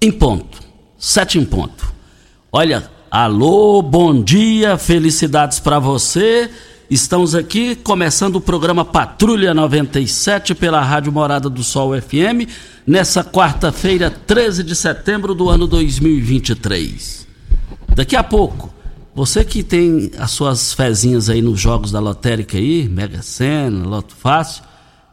em ponto. Sete em ponto. Olha, alô, bom dia, felicidades para você. Estamos aqui começando o programa Patrulha 97 pela Rádio Morada do Sol FM, nessa quarta-feira, 13 de setembro do ano 2023. Daqui a pouco, você que tem as suas fezinhas aí nos jogos da lotérica aí, Mega Sena, Loto Fácil,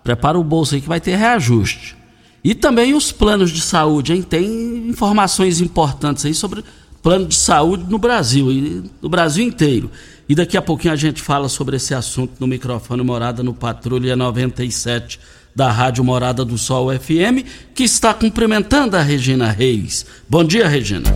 prepara o bolso aí que vai ter reajuste. E também os planos de saúde, hein? Tem informações importantes aí sobre plano de saúde no Brasil, e no Brasil inteiro. E daqui a pouquinho a gente fala sobre esse assunto no microfone Morada no Patrulha 97 da Rádio Morada do Sol FM, que está cumprimentando a Regina Reis. Bom dia, Regina.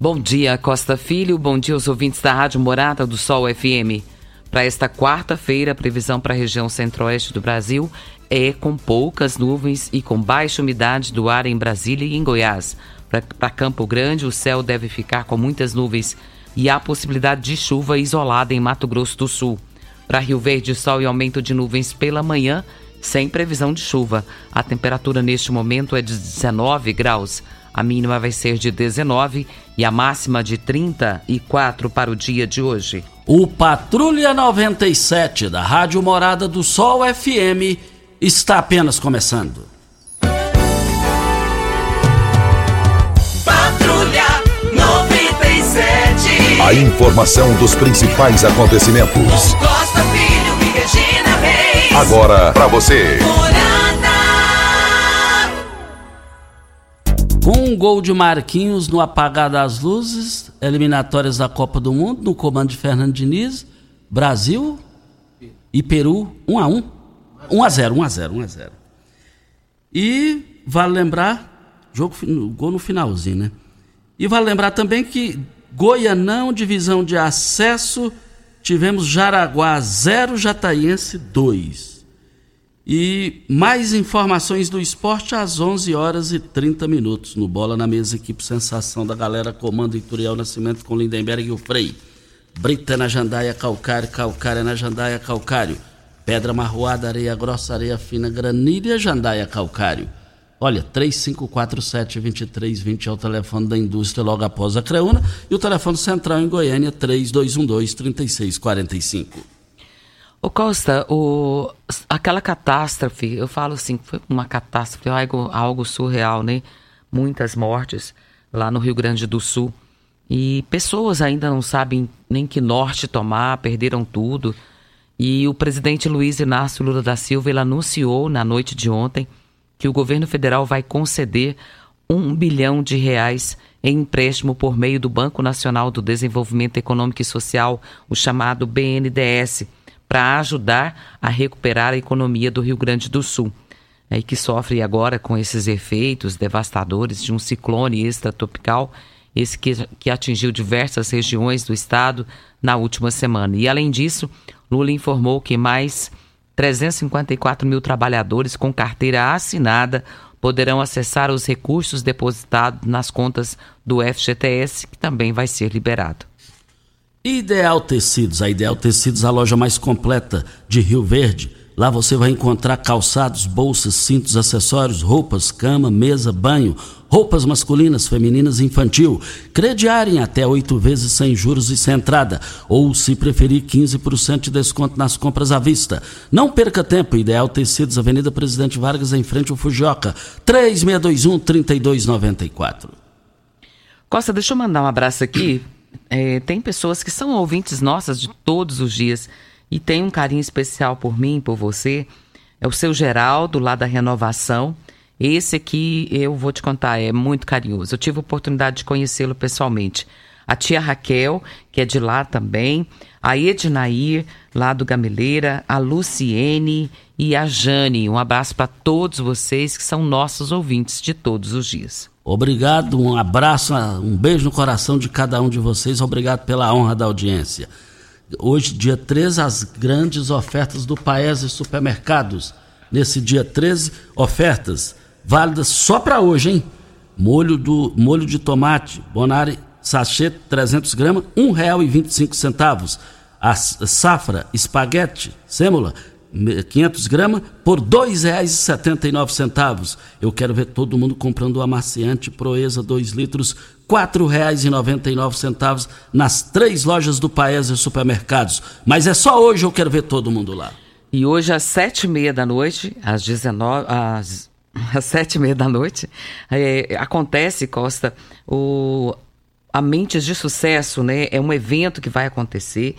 Bom dia, Costa Filho. Bom dia aos ouvintes da Rádio Morada do Sol FM. Para esta quarta-feira, a previsão para a região centro-oeste do Brasil é com poucas nuvens e com baixa umidade do ar em Brasília e em Goiás. Para Campo Grande, o céu deve ficar com muitas nuvens e há possibilidade de chuva isolada em Mato Grosso do Sul. Para Rio Verde, sol e aumento de nuvens pela manhã, sem previsão de chuva. A temperatura neste momento é de 19 graus. A mínima vai ser de 19 e a máxima de 34 para o dia de hoje. O Patrulha 97 da Rádio Morada do Sol FM está apenas começando. Patrulha 97. A informação dos principais acontecimentos. Costa Filho e Regina Reis. Agora para você. Com um gol de Marquinhos no apagar das luzes, eliminatórias da Copa do Mundo, no comando de Fernando Diniz, Brasil e Peru 1 a 1 1 a 0 1 a 0 1 a 0 E vale lembrar, jogo, gol no finalzinho, né? E vale lembrar também que Goianão, divisão de acesso, tivemos Jaraguá 0, Jataiense 2. E mais informações do esporte às 11 horas e 30 minutos. No Bola na Mesa, equipe Sensação da galera, comando Ituriel Nascimento com Lindenberg e o Frei. Brita na Jandaia Calcário, Calcária na Jandaia Calcário. Pedra Marroada, Areia Grossa, Areia Fina, Granilha, Jandaia Calcário. Olha, 3547-2320 é o telefone da indústria logo após a Creuna e o telefone central em Goiânia, 3212-3645. Ô Costa, o, aquela catástrofe, eu falo assim, foi uma catástrofe, algo, algo surreal, né? Muitas mortes lá no Rio Grande do Sul. E pessoas ainda não sabem nem que norte tomar, perderam tudo. E o presidente Luiz Inácio Lula da Silva ele anunciou na noite de ontem que o governo federal vai conceder um bilhão de reais em empréstimo por meio do Banco Nacional do Desenvolvimento Econômico e Social, o chamado BNDES, para ajudar a recuperar a economia do Rio Grande do Sul, né, que sofre agora com esses efeitos devastadores de um ciclone extratropical, esse que, que atingiu diversas regiões do estado na última semana. E além disso, Lula informou que mais 354 mil trabalhadores com carteira assinada poderão acessar os recursos depositados nas contas do FGTS, que também vai ser liberado. Ideal Tecidos, a Ideal Tecidos, a loja mais completa de Rio Verde. Lá você vai encontrar calçados, bolsas, cintos, acessórios, roupas, cama, mesa, banho, roupas masculinas, femininas e infantil. Crediarem até oito vezes sem juros e sem entrada. Ou, se preferir, 15% de desconto nas compras à vista. Não perca tempo. Ideal Tecidos, Avenida Presidente Vargas, em frente ao Fujioka. 3621-3294. Costa, deixa eu mandar um abraço aqui. É, tem pessoas que são ouvintes nossas de todos os dias e tem um carinho especial por mim, por você. É o seu Geraldo, lá da Renovação. Esse aqui, eu vou te contar, é muito carinhoso. Eu tive a oportunidade de conhecê-lo pessoalmente. A tia Raquel, que é de lá também. A Ednair, lá do Gameleira. A Luciene e a Jane. Um abraço para todos vocês que são nossos ouvintes de todos os dias. Obrigado, um abraço, um beijo no coração de cada um de vocês. Obrigado pela honra da audiência. Hoje, dia 13, as grandes ofertas do Paese Supermercados. Nesse dia 13, ofertas válidas só para hoje, hein? Molho, do, molho de tomate, Bonari, sachê 300 gramas, R$ 1,25. A safra, espaguete, sêmula, 500 gramas por R$ 2,79. Eu quero ver todo mundo comprando o amaciante Proeza 2 litros, R$ 4,99 nas três lojas do Paese Supermercados. Mas é só hoje eu quero ver todo mundo lá. E hoje às sete e meia da noite, às 19, às, às sete e meia da noite, é, acontece, Costa, o a Mentes de Sucesso, né? É um evento que vai acontecer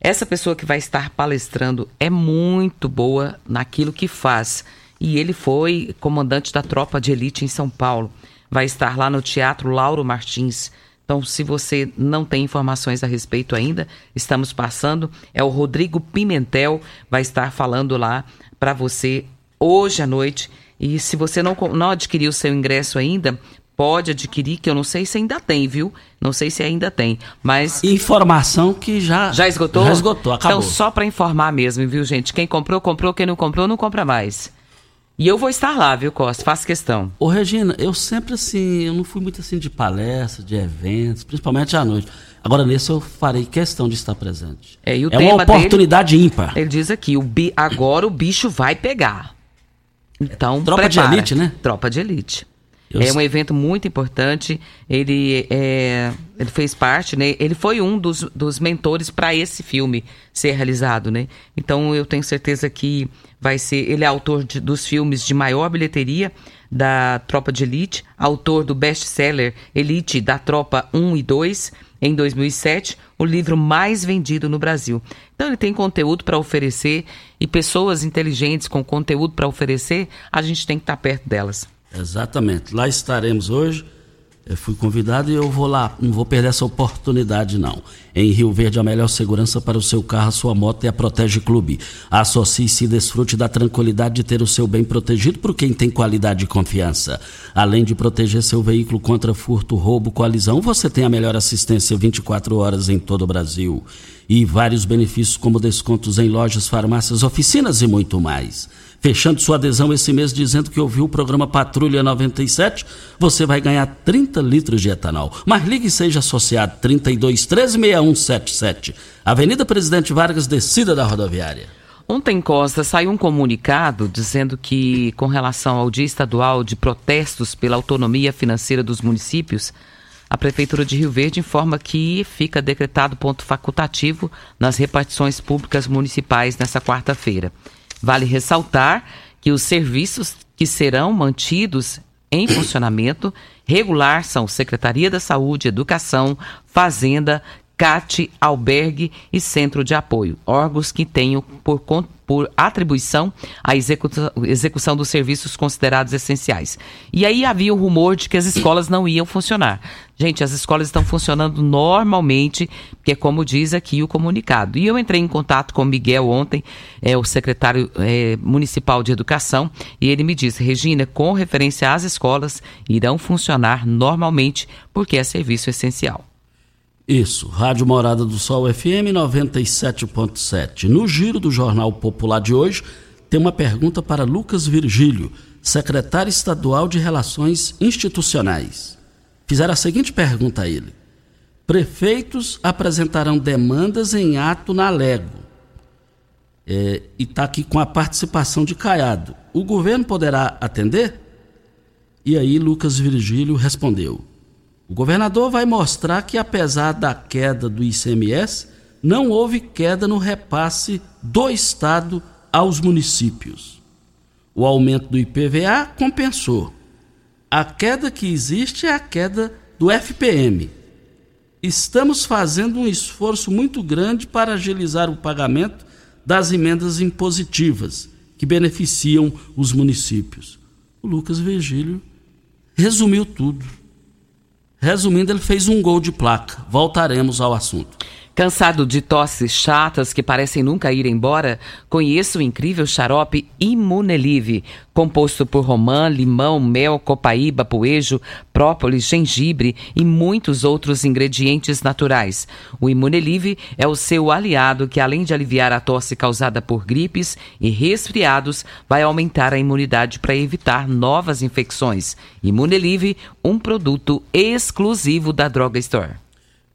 essa pessoa que vai estar palestrando é muito boa naquilo que faz. E ele foi comandante da tropa de elite em São Paulo. Vai estar lá no Teatro Lauro Martins. Então, se você não tem informações a respeito ainda, estamos passando. É o Rodrigo Pimentel, vai estar falando lá para você hoje à noite. E se você não, não adquiriu o seu ingresso ainda, pode adquirir, que eu não sei se ainda tem, viu? Não sei se ainda tem, mas... Informação que já... Já esgotou? Já esgotou, acabou. Então, só para informar mesmo, viu, gente? Quem comprou, comprou. Quem não comprou, não compra mais. E eu vou estar lá, viu, Costa? Faço questão. Ô, Regina, eu sempre assim, eu não fui muito assim de palestra, de eventos, principalmente à noite. Agora, nesse eu farei questão de estar presente. É, e o é uma oportunidade dele, ímpar. Ele diz aqui, o bi, agora o bicho vai pegar. Então, Tropa prepara. de elite, né? Tropa de elite. Eu é um evento muito importante. Ele, é, ele fez parte, né? Ele foi um dos, dos mentores para esse filme ser realizado, né? Então eu tenho certeza que vai ser. Ele é autor de, dos filmes de maior bilheteria da Tropa de Elite, autor do best-seller Elite da Tropa 1 e 2 em 2007, o livro mais vendido no Brasil. Então ele tem conteúdo para oferecer e pessoas inteligentes com conteúdo para oferecer, a gente tem que estar tá perto delas. Exatamente. Lá estaremos hoje. Eu fui convidado e eu vou lá, não vou perder essa oportunidade não. Em Rio Verde, a melhor segurança para o seu carro, a sua moto é a Protege Clube. Associe-se e desfrute da tranquilidade de ter o seu bem protegido por quem tem qualidade e confiança. Além de proteger seu veículo contra furto, roubo, colisão, você tem a melhor assistência 24 horas em todo o Brasil. E vários benefícios como descontos em lojas, farmácias, oficinas e muito mais fechando sua adesão esse mês dizendo que ouviu o programa Patrulha 97, você vai ganhar 30 litros de etanol. Mas ligue e seja associado 32 136177. Avenida Presidente Vargas, descida da rodoviária. Ontem, Costa, saiu um comunicado dizendo que, com relação ao Dia Estadual de Protestos pela Autonomia Financeira dos Municípios, a Prefeitura de Rio Verde informa que fica decretado ponto facultativo nas repartições públicas municipais nessa quarta-feira. Vale ressaltar que os serviços que serão mantidos em funcionamento regular são Secretaria da Saúde, Educação, Fazenda, CAT, Albergue e Centro de Apoio, órgãos que tenham por, por atribuição a execução, execução dos serviços considerados essenciais. E aí havia o rumor de que as escolas não iam funcionar. Gente, as escolas estão funcionando normalmente, que é como diz aqui o comunicado. E eu entrei em contato com o Miguel ontem, é, o secretário é, municipal de educação, e ele me disse, Regina, com referência às escolas, irão funcionar normalmente, porque é serviço essencial. Isso, Rádio Morada do Sol FM 97.7. No giro do Jornal Popular de hoje, tem uma pergunta para Lucas Virgílio, secretário estadual de Relações Institucionais. Fizeram a seguinte pergunta a ele: Prefeitos apresentarão demandas em ato na Lego. É, e está aqui com a participação de Caiado. O governo poderá atender? E aí Lucas Virgílio respondeu: o governador vai mostrar que, apesar da queda do ICMS, não houve queda no repasse do Estado aos municípios. O aumento do IPVA compensou. A queda que existe é a queda do FPM. Estamos fazendo um esforço muito grande para agilizar o pagamento das emendas impositivas que beneficiam os municípios. O Lucas Virgílio resumiu tudo. Resumindo, ele fez um gol de placa. Voltaremos ao assunto. Cansado de tosses chatas que parecem nunca ir embora? Conheça o incrível xarope Imunelive, composto por romã, limão, mel, copaíba, poejo, própolis, gengibre e muitos outros ingredientes naturais. O Imunelive é o seu aliado que, além de aliviar a tosse causada por gripes e resfriados, vai aumentar a imunidade para evitar novas infecções. Imunelive, um produto exclusivo da Droga Store.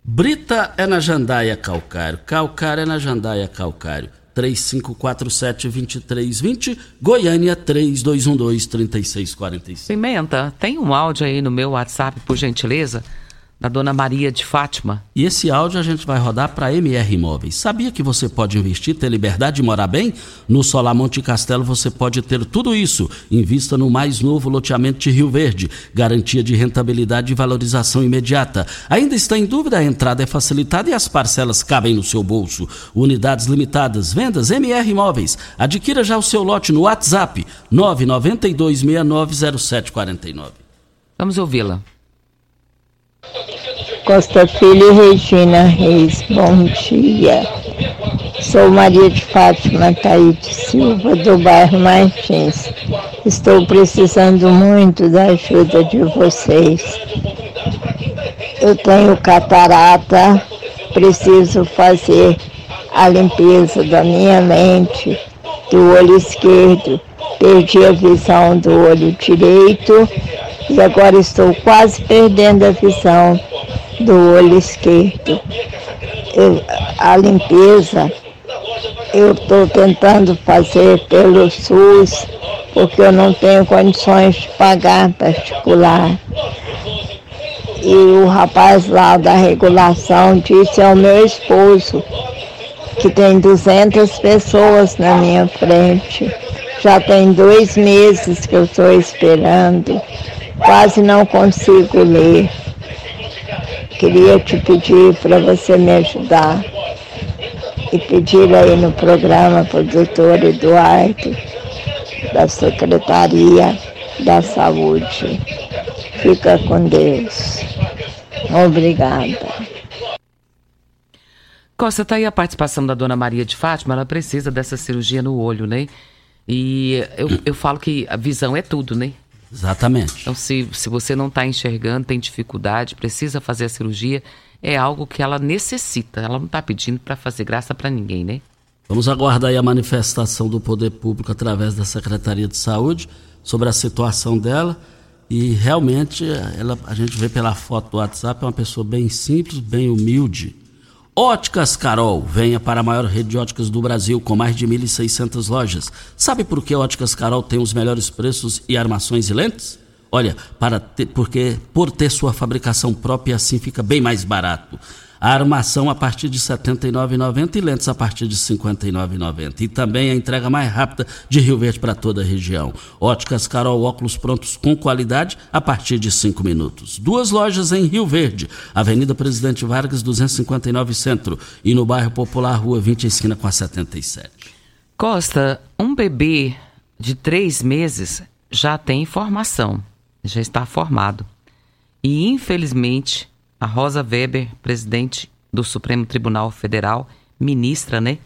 Brita é na Jandaia Calcário, Calcário é na Jandaia Calcário. 3547-2320, Goiânia 3212-3645. Pimenta, tem um áudio aí no meu WhatsApp, por gentileza? Da Dona Maria de Fátima. E esse áudio a gente vai rodar para MR Imóveis. Sabia que você pode investir, ter liberdade de morar bem? No Solar Monte Castelo você pode ter tudo isso. Invista no mais novo loteamento de Rio Verde. Garantia de rentabilidade e valorização imediata. Ainda está em dúvida? A entrada é facilitada e as parcelas cabem no seu bolso. Unidades limitadas. Vendas MR Imóveis. Adquira já o seu lote no WhatsApp 992690749. Vamos ouvi-la. Costa Filho Regina Reis, bom dia. Sou Maria de Fátima Taíde Silva, do bairro Martins. Estou precisando muito da ajuda de vocês. Eu tenho catarata, preciso fazer a limpeza da minha mente, do olho esquerdo. Perdi a visão do olho direito e agora estou quase perdendo a visão do olho esquerdo. Eu, a limpeza eu estou tentando fazer pelo SUS, porque eu não tenho condições de pagar particular. E o rapaz lá da regulação disse ao meu esposo que tem 200 pessoas na minha frente. Já tem dois meses que eu estou esperando quase não consigo ler. Queria te pedir para você me ajudar e pedir aí no programa para o doutor Eduardo, da Secretaria da Saúde. Fica com Deus. Obrigada. Costa, tá aí a participação da dona Maria de Fátima, ela precisa dessa cirurgia no olho, né? E eu, eu falo que a visão é tudo, né? Exatamente. Então, se, se você não está enxergando, tem dificuldade, precisa fazer a cirurgia, é algo que ela necessita. Ela não está pedindo para fazer graça para ninguém, né? Vamos aguardar aí a manifestação do poder público através da Secretaria de Saúde sobre a situação dela. E realmente ela, a gente vê pela foto do WhatsApp, é uma pessoa bem simples, bem humilde. Óticas Carol, venha para a maior rede de óticas do Brasil, com mais de 1.600 lojas. Sabe por que Óticas Carol tem os melhores preços e armações e lentes? Olha, para ter, porque por ter sua fabricação própria, assim fica bem mais barato. A armação a partir de R$ 79,90 e lentes a partir de R$ 59,90. E também a entrega mais rápida de Rio Verde para toda a região. Óticas Carol, óculos prontos com qualidade a partir de 5 minutos. Duas lojas em Rio Verde, Avenida Presidente Vargas, 259 Centro. E no bairro Popular, Rua 20, esquina com a 77. Costa, um bebê de três meses já tem formação, já está formado. E infelizmente a Rosa Weber, presidente do Supremo Tribunal Federal, ministra, né,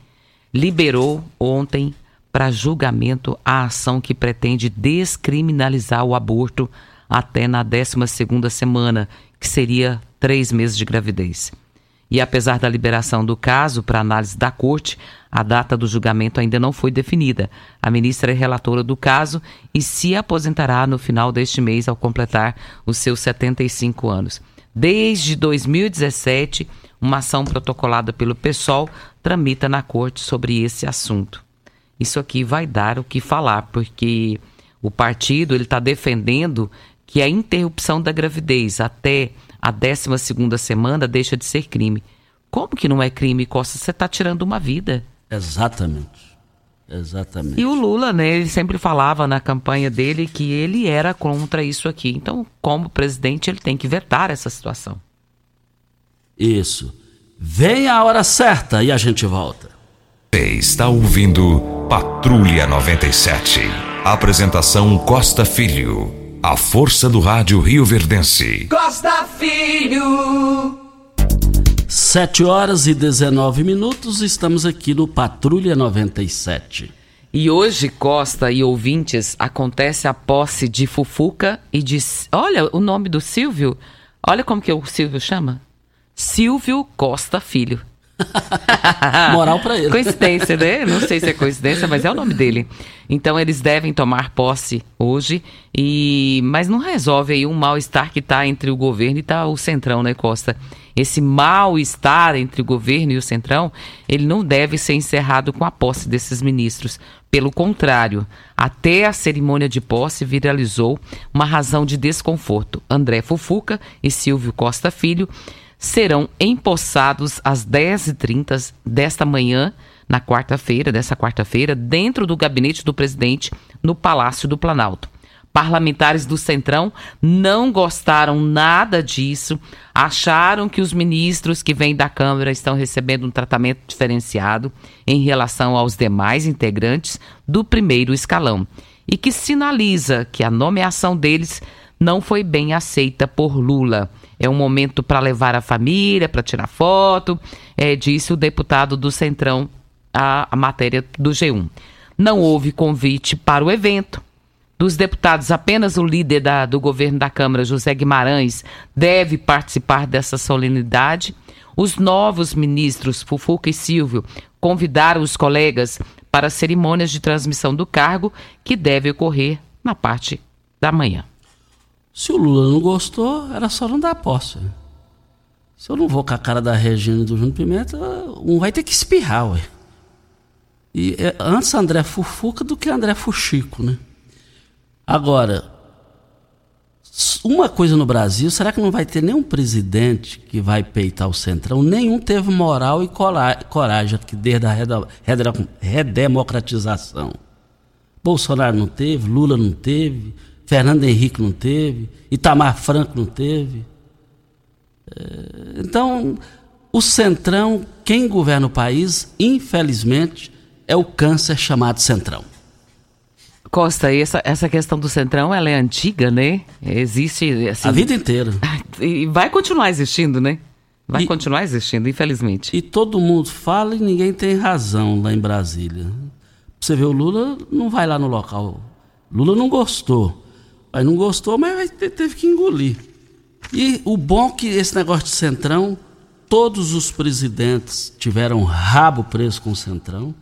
liberou ontem para julgamento a ação que pretende descriminalizar o aborto até na 12ª semana, que seria três meses de gravidez. E apesar da liberação do caso para análise da corte, a data do julgamento ainda não foi definida. A ministra é relatora do caso e se aposentará no final deste mês ao completar os seus 75 anos. Desde 2017, uma ação protocolada pelo PSOL tramita na corte sobre esse assunto. Isso aqui vai dar o que falar, porque o partido ele está defendendo que a interrupção da gravidez até a 12 segunda semana deixa de ser crime. Como que não é crime, Costa? Você está tirando uma vida. Exatamente. Exatamente. E o Lula, né, ele sempre falava na campanha dele que ele era contra isso aqui. Então, como presidente, ele tem que vetar essa situação. Isso. Vem a hora certa e a gente volta. Você está ouvindo Patrulha 97. Apresentação Costa Filho. A força do rádio Rio Verdense. Costa Filho. 7 horas e 19 minutos, estamos aqui no Patrulha 97. E hoje, Costa e ouvintes, acontece a posse de Fufuca e de. Olha o nome do Silvio. Olha como que o Silvio chama. Silvio Costa Filho. Moral pra ele. Coincidência, né? Não sei se é coincidência, mas é o nome dele. Então eles devem tomar posse hoje, e mas não resolve aí um mal-estar que está entre o governo e tá o Centrão, né, Costa? Esse mal-estar entre o governo e o Centrão, ele não deve ser encerrado com a posse desses ministros. Pelo contrário, até a cerimônia de posse viralizou uma razão de desconforto. André Fufuca e Silvio Costa Filho serão empossados às 10h30 desta manhã, na quarta-feira, dessa quarta-feira, dentro do gabinete do presidente, no Palácio do Planalto. Parlamentares do Centrão não gostaram nada disso, acharam que os ministros que vêm da Câmara estão recebendo um tratamento diferenciado em relação aos demais integrantes do primeiro escalão e que sinaliza que a nomeação deles não foi bem aceita por Lula. É um momento para levar a família, para tirar foto, é, disse o deputado do Centrão a matéria do G1. Não houve convite para o evento. Dos deputados, apenas o líder da, do governo da Câmara, José Guimarães, deve participar dessa solenidade. Os novos ministros, Fufuca e Silvio, convidaram os colegas para cerimônias de transmissão do cargo, que deve ocorrer na parte da manhã. Se o Lula não gostou, era só não dar posse. Se eu não vou com a cara da Regina e do Júnior Pimenta, um vai ter que espirrar, ué. E é, antes André Fufuca do que André Fuxico, né? Agora, uma coisa no Brasil, será que não vai ter nenhum presidente que vai peitar o Centrão? Nenhum teve moral e coragem aqui desde a redemocratização. Bolsonaro não teve, Lula não teve, Fernando Henrique não teve, Itamar Franco não teve. É, então, o Centrão, quem governa o país, infelizmente, é o câncer chamado Centrão. Costa, essa, essa questão do Centrão, ela é antiga, né? Existe... Assim, a vida inteira. E vai continuar existindo, né? Vai e, continuar existindo, infelizmente. E todo mundo fala e ninguém tem razão lá em Brasília. Você vê, o Lula não vai lá no local. Lula não gostou. Aí não gostou, mas teve que engolir. E o bom é que esse negócio de centrão, todos os presidentes tiveram rabo preso com o centrão.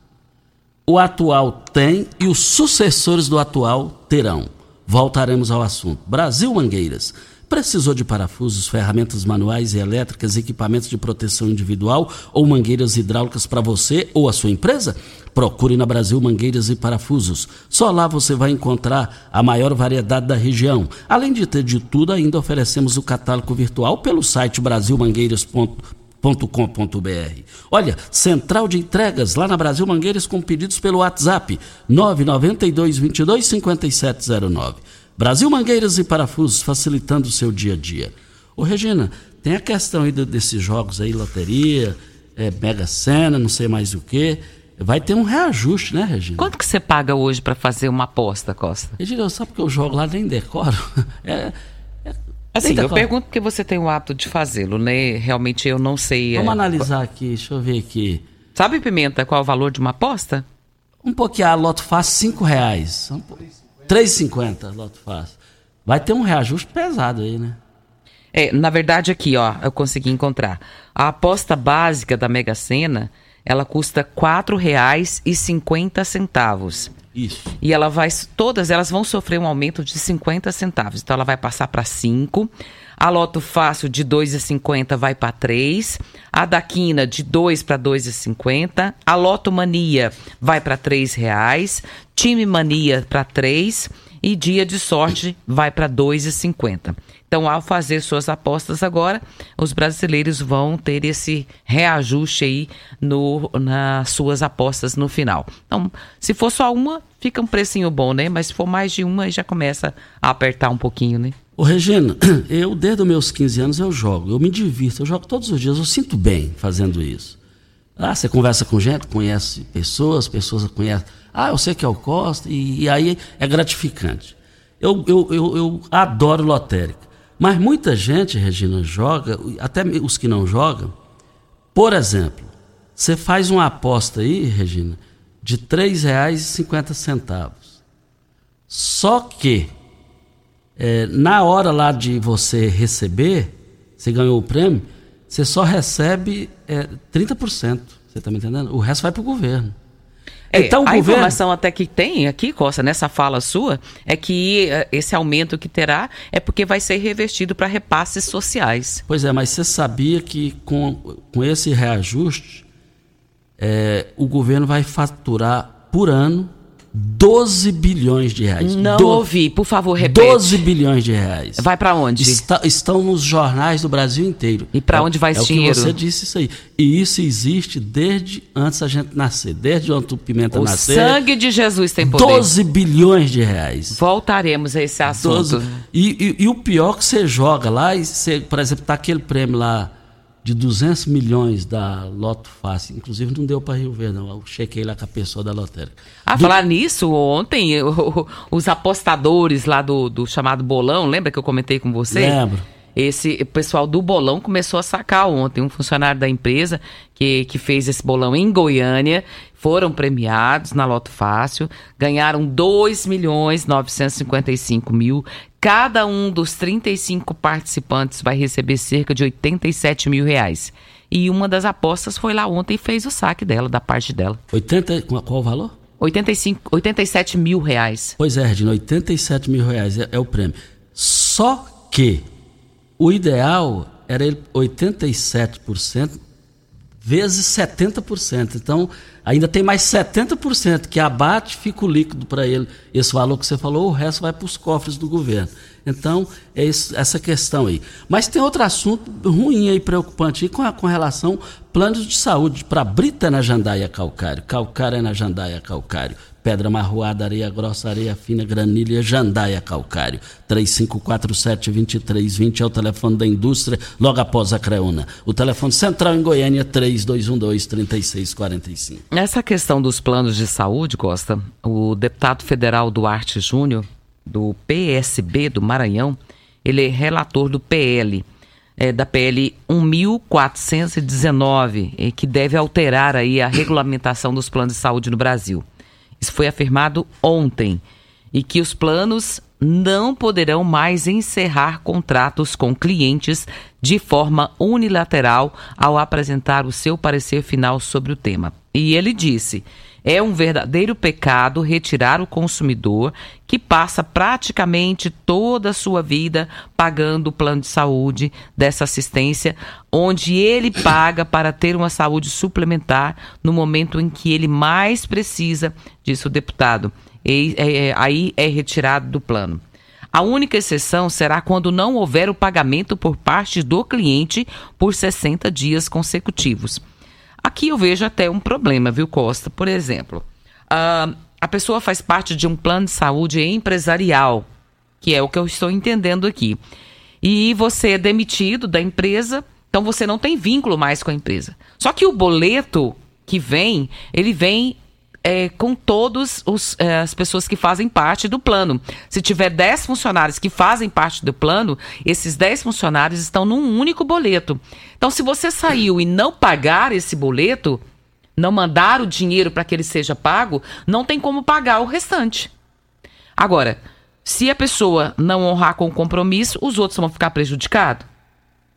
O atual tem e os sucessores do atual terão. Voltaremos ao assunto. Brasil Mangueiras Precisou de parafusos, ferramentas manuais e elétricas, equipamentos de proteção individual ou mangueiras hidráulicas para você ou a sua empresa? Procure na Brasil Mangueiras e Parafusos. Só lá você vai encontrar a maior variedade da região. Além de ter de tudo, ainda oferecemos o catálogo virtual pelo site brasilmangueiras.com com.br. Olha, central de entregas lá na Brasil Mangueiras com pedidos pelo WhatsApp 992 22 5709. Brasil Mangueiras e Parafusos, facilitando o seu dia a dia. Ô Regina, tem a questão aí desses jogos aí, loteria, é, Mega Sena, não sei mais o que. Vai ter um reajuste, né, Regina? Quanto que você paga hoje para fazer uma aposta, Costa? Regina, sabe que eu jogo lá nem decoro? É, é, assim, eu pergunto porque você tem o hábito de fazê-lo, né? Realmente eu não sei. Vamos é... analisar aqui, deixa eu ver aqui. Sabe, Pimenta, qual é o valor de uma aposta? Um pouquinho, a loto faz cinco reais. 3,50 loto fácil. Vai ter um reajuste pesado aí, né? É, na verdade aqui, ó, eu consegui encontrar. A aposta básica da Mega Sena, ela custa R$ 4,50. Isso. E ela vai todas elas vão sofrer um aumento de 50 centavos. Então ela vai passar para 5. A Loto Fácil de 2,50 vai para 3. A da Quina de 2 para 2,50. A Loto Mania vai para R$ reais. Time Mania para 3 e Dia de Sorte vai para 2,50. Então, ao fazer suas apostas agora, os brasileiros vão ter esse reajuste aí no, nas suas apostas no final. Então, se for só uma, fica um precinho bom, né? Mas se for mais de uma, já começa a apertar um pouquinho, né? Ô Regina, eu desde os meus 15 anos eu jogo, eu me divirto, eu jogo todos os dias, eu sinto bem fazendo isso. Ah, você conversa com gente, conhece pessoas, pessoas conhecem. Ah, eu sei que é o Costa, e, e aí é gratificante. Eu, eu, eu, eu, adoro lotérica. Mas muita gente, Regina, joga, até os que não jogam, Por exemplo, você faz uma aposta aí, Regina, de R$ 3,50. Só que é, na hora lá de você receber, você ganhou o prêmio, você só recebe é, 30%. Você está me entendendo? O resto vai para o governo. É, então, a governo. informação até que tem aqui, Costa, nessa fala sua, é que eh, esse aumento que terá é porque vai ser revestido para repasses sociais. Pois é, mas você sabia que com, com esse reajuste, é, o governo vai faturar por ano 12 bilhões de reais. Não Do- ouvi, por favor, repete. 12 bilhões de reais. Vai para onde? Está- estão nos jornais do Brasil inteiro. E pra É- onde vai esse é o que dinheiro? você disse isso aí. E isso existe desde antes da gente nascer. Desde antes do Pimenta O nascer. sangue de Jesus tem poder. 12 bilhões de reais. Voltaremos a esse assunto. 12. E, e- e o pior que você joga lá, e você, por exemplo, tá aquele prêmio lá de 200 milhões da Loto Fácil. Inclusive não deu para Rio Verde, não. Eu chequei lá com a pessoa da lotérica. Ah, falar nisso, ontem o- os apostadores lá do, do chamado bolão, lembra que eu comentei com você? Lembro. Esse pessoal do bolão começou a sacar ontem. Um funcionário da empresa que, que fez esse bolão em Goiânia foram premiados na Loto Fácil, ganharam 2 milhões 955 mil. Cada um dos 35 participantes vai receber cerca de 87 mil reais. E uma das apostas foi lá ontem e fez o saque dela, da parte dela. 80, com- qual o valor? 85, 87 mil reais. Pois é, Regina, 87 mil reais é, é o prêmio. Só que o ideal era ele 87% vezes 70%. Então, ainda tem mais 70% que abate, fica o líquido para ele. Esse valor que você falou, o resto vai para os cofres do governo. Então, é isso- essa questão aí. Mas tem outro assunto ruim aí, preocupante aí, com, a- com relação planos de saúde para Brita na Jandaia Calcário, Calcário é na Jandaia Calcário, Pedra Marroada, Areia Grossa, Areia Fina, Granilha, Jandaia Calcário. 3547-2320 é o telefone da indústria, logo após a Creuna. O telefone central em Goiânia, 3212-3645. Nessa questão dos planos de saúde, Costa, o deputado federal Duarte Júnior, do PSB do Maranhão, ele é relator do PL, é, da PL 1419, eh, que deve alterar aí a regulamentação dos planos de saúde no Brasil. Isso foi afirmado ontem. E que os planos não poderão mais encerrar contratos com clientes de forma unilateral ao apresentar o seu parecer final sobre o tema. E ele disse: é um verdadeiro pecado retirar o consumidor que passa praticamente toda a sua vida pagando o plano de saúde dessa assistência, onde ele paga para ter uma saúde suplementar no momento em que ele mais precisa, disse o deputado. E, é, é, aí é retirado do plano. A única exceção será quando não houver o pagamento por parte do cliente por 60 dias consecutivos. Aqui eu vejo até um problema, viu, Costa? Por exemplo, ah, a pessoa faz parte de um plano de saúde empresarial, que é o que eu estou entendendo aqui. E você é demitido da empresa, então você não tem vínculo mais com a empresa. Só que o boleto que vem, ele vem é, com todas as pessoas que fazem parte do plano. Se tiver 10 funcionários que fazem parte do plano, esses 10 funcionários estão num único boleto. Então, se você saiu e não pagar esse boleto, não mandar o dinheiro para que ele seja pago, não tem como pagar o restante. Agora, se a pessoa não honrar com o compromisso, os outros vão ficar prejudicados.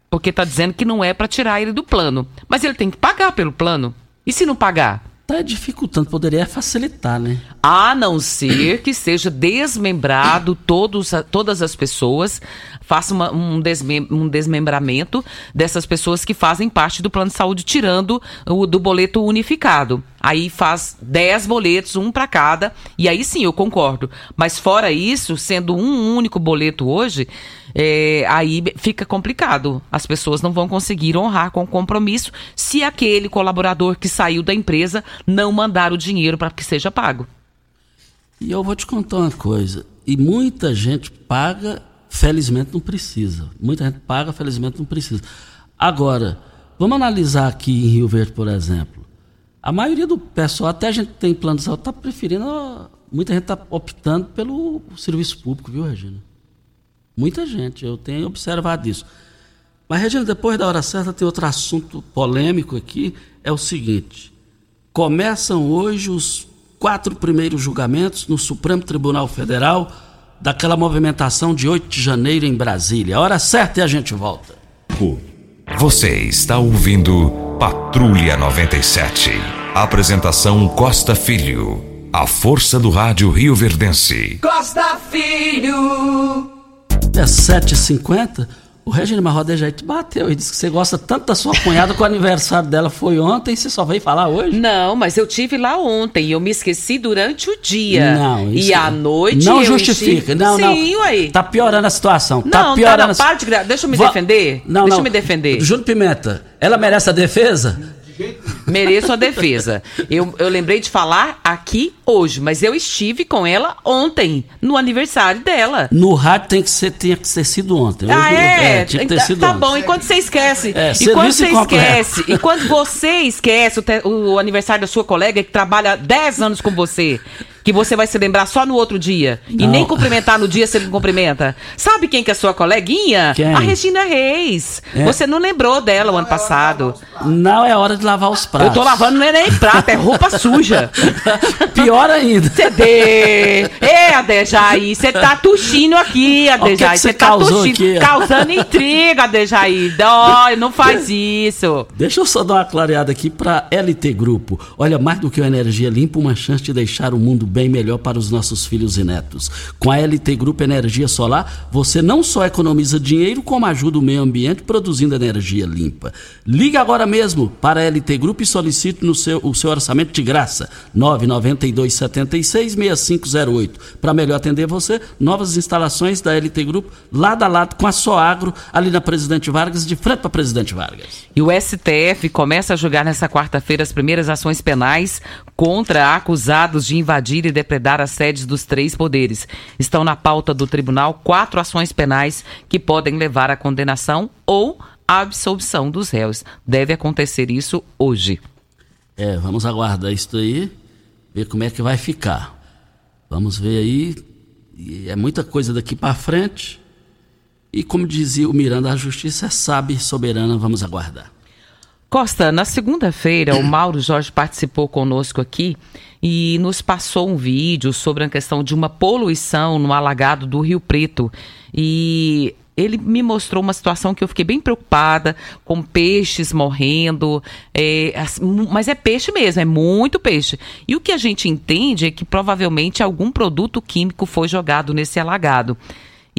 Porque está dizendo que não é para tirar ele do plano. Mas ele tem que pagar pelo plano. E se não pagar? Está dificultando, poderia facilitar, né? A não ser que seja desmembrado todos, todas as pessoas, faça uma- um, desmem- um desmembramento dessas pessoas que fazem parte do plano de saúde, tirando o do boleto unificado. Aí faz 10 boletos, um para cada, e aí sim eu concordo. Mas fora isso, sendo um único boleto hoje, é, aí fica complicado. As pessoas não vão conseguir honrar com o compromisso se aquele colaborador que saiu da empresa não mandar o dinheiro para que seja pago. E eu vou te contar uma coisa. E muita gente paga, felizmente não precisa. Muita gente paga, felizmente não precisa. Agora, vamos analisar aqui em Rio Verde, por exemplo. A maioria do pessoal, até a gente tem plano de saúde, está preferindo. Muita gente está optando pelo serviço público, viu, Regina? Muita gente, eu tenho observado isso. Mas, Regina, depois da hora certa tem outro assunto polêmico aqui, é o seguinte. Começam hoje os quatro primeiros julgamentos no Supremo Tribunal Federal daquela movimentação de 8 de janeiro em Brasília. A hora certa e a gente volta. Você está ouvindo Patrulha 97. Apresentação Costa Filho. A força do rádio Rio Verdense. Costa Filho. É 7h50. O Regina Marroda já te bateu e disse que você gosta tanto da sua cunhada que o aniversário dela foi ontem e você só veio falar hoje? Não, mas eu tive lá ontem e eu me esqueci durante o dia. Não, isso E à noite Não justifica. estive- Não, Sim, não. ué. Tá piorando a situação. Não, tá tá piorando na a parte gra- deixa eu me Va- defender. Não, Deixa não. eu me defender. Júnior Pimenta, ela merece a defesa? Mereço a defesa. Eu, eu lembrei de falar aqui hoje, mas eu estive com ela ontem, no aniversário dela. No rádio tem que ser, tinha que ter sido ontem. Hoje Ah, não- é? tinha que ter Então, sido tá ontem. bom, enquanto você esquece. É, enquanto serviço você esquece. Enquanto você esquece o, te- o aniversário da sua colega que trabalha 10 anos com você. Que você vai se lembrar só no outro dia. E Não. nem cumprimentar no dia você não cumprimenta. Sabe quem que é sua coleguinha? Quem? A Regina Reis. É. Você não lembrou dela o ano passado. Não é hora de lavar os pratos. Eu tô lavando não é nem prato, é roupa suja. Pior ainda. CD. Ê, Adejaí, você tá tuxindo aqui, Adejaí. você tá tuxindo, aqui, causando intriga, Adejaí. Dói, não faz isso. Deixa eu só dar uma clareada aqui para LT Grupo. Olha, mais do que uma energia limpa, uma chance de deixar o mundo bem melhor para os nossos filhos e netos. Com a LT Grupo Energia Solar, você não só economiza dinheiro, como ajuda o meio ambiente produzindo energia limpa. Ligue agora mesmo para a LT Grupo e solicite no seu, o seu orçamento de graça. 992 76 6508. Para melhor atender você, novas instalações da LT Grupo, lado a lado com a Soagro, ali na Presidente Vargas, de frente para Presidente Vargas. E o STF começa a julgar nesta quarta-feira as primeiras ações penais contra acusados de invadir e depredar as sedes dos três poderes. Estão na pauta do tribunal quatro ações penais que podem levar à condenação ou à absolvição dos réus. Deve acontecer isso hoje. É, vamos aguardar isso aí, ver como é que vai ficar. Vamos ver aí. É muita coisa daqui para frente. E como dizia o Miranda, a justiça é soberana, vamos aguardar. Costa, na segunda-feira, o Mauro Jorge participou conosco aqui e nos passou um vídeo sobre a questão de uma poluição no alagado do Rio Preto. E ele me mostrou uma situação que eu fiquei bem preocupada, com peixes morrendo, é, mas é peixe mesmo, é muito peixe. E o que a gente entende é que provavelmente algum produto químico foi jogado nesse alagado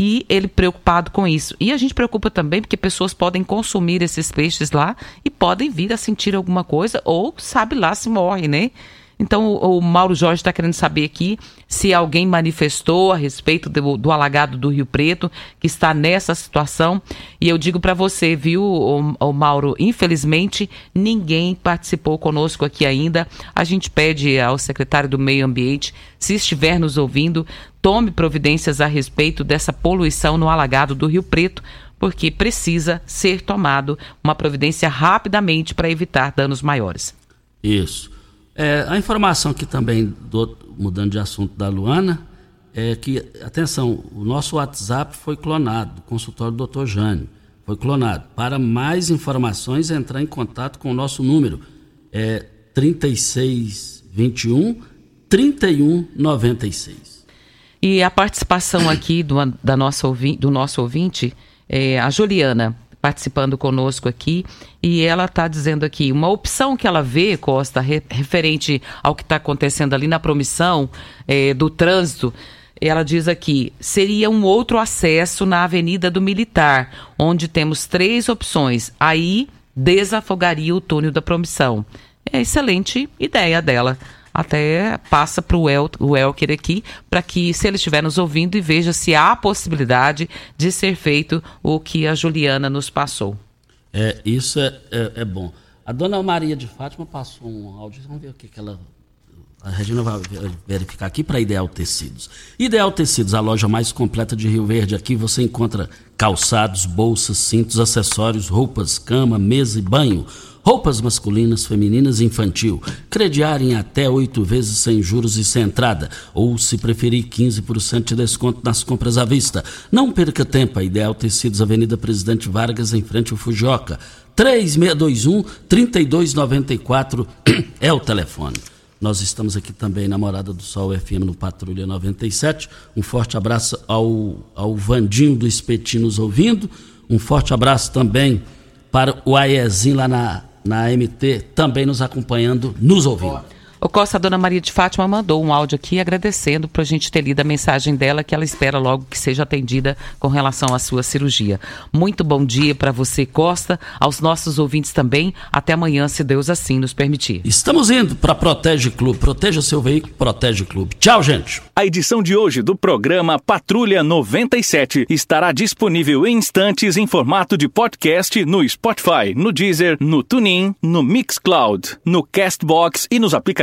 e ele preocupado com isso. E a gente preocupa também porque pessoas podem consumir esses peixes lá e podem vir a sentir alguma coisa ou sabe lá se morre, né? Então o, o Mauro Jorge está querendo saber aqui se alguém manifestou a respeito do, do alagado do Rio Preto que está nessa situação. E eu digo para você, viu, o, o Mauro, infelizmente ninguém participou conosco aqui ainda. A gente pede ao secretário do Meio Ambiente, se estiver nos ouvindo, tome providências a respeito dessa poluição no alagado do Rio Preto, porque precisa ser tomado uma providência rapidamente para evitar danos maiores. Isso. É, a informação aqui também, do- mudando de assunto da Luana, é que, atenção, o nosso WhatsApp foi clonado, do consultório do Dr. Jânio. Foi clonado. Para mais informações, entrar em contato com o nosso número. É 3621 3196. E a participação aqui do, da nossa ouvi- do nosso ouvinte, é, a Juliana, participando conosco aqui, e ela está dizendo aqui, uma opção que ela vê, Costa, re- referente ao que está acontecendo ali na promissão é, do trânsito, ela diz aqui, seria um outro acesso na Avenida do Militar, onde temos três opções. Aí desafogaria o túnel da promissão. É excelente ideia dela. Até passa para o o Elker aqui, para que, se ele estiver nos ouvindo, e veja se há a possibilidade de ser feito o que a Juliana nos passou. É, isso é, é, é bom. A dona Maria de Fátima passou um áudio, vamos ver o que, que ela A Regina vai verificar aqui para Ideal Tecidos. Ideal Tecidos, a loja mais completa de Rio Verde. Aqui você encontra calçados, bolsas, cintos, acessórios, roupas, cama, mesa e banho. Roupas masculinas, femininas e infantil. Crediar em até oito vezes sem juros e sem entrada. Ou, se preferir, 15% de desconto nas compras à vista. Não perca tempo. A Ideal Tecidos, Avenida Presidente Vargas, em frente ao Fujioka. 3621-3294 é o telefone. Nós estamos aqui também na Morada do Sol FM no Patrulha 97. Um forte abraço ao, ao Vandinho do Espetinho nos ouvindo. Um forte abraço também para o Aiezinho lá na, na MT, também nos acompanhando, nos ouvindo. O Costa, a dona Maria de Fátima mandou um áudio aqui agradecendo para a gente ter lido a mensagem dela, que ela espera logo que seja atendida com relação à sua cirurgia. Muito bom dia para você, Costa, aos nossos ouvintes também. Até amanhã, se Deus assim nos permitir. Estamos indo para Protege Clube. Proteja seu veículo, Protege Clube. Tchau, gente. A edição de hoje do programa Patrulha 97 estará disponível em instantes em formato de podcast no Spotify, no Deezer, no TuneIn, no Mixcloud, no Castbox e nos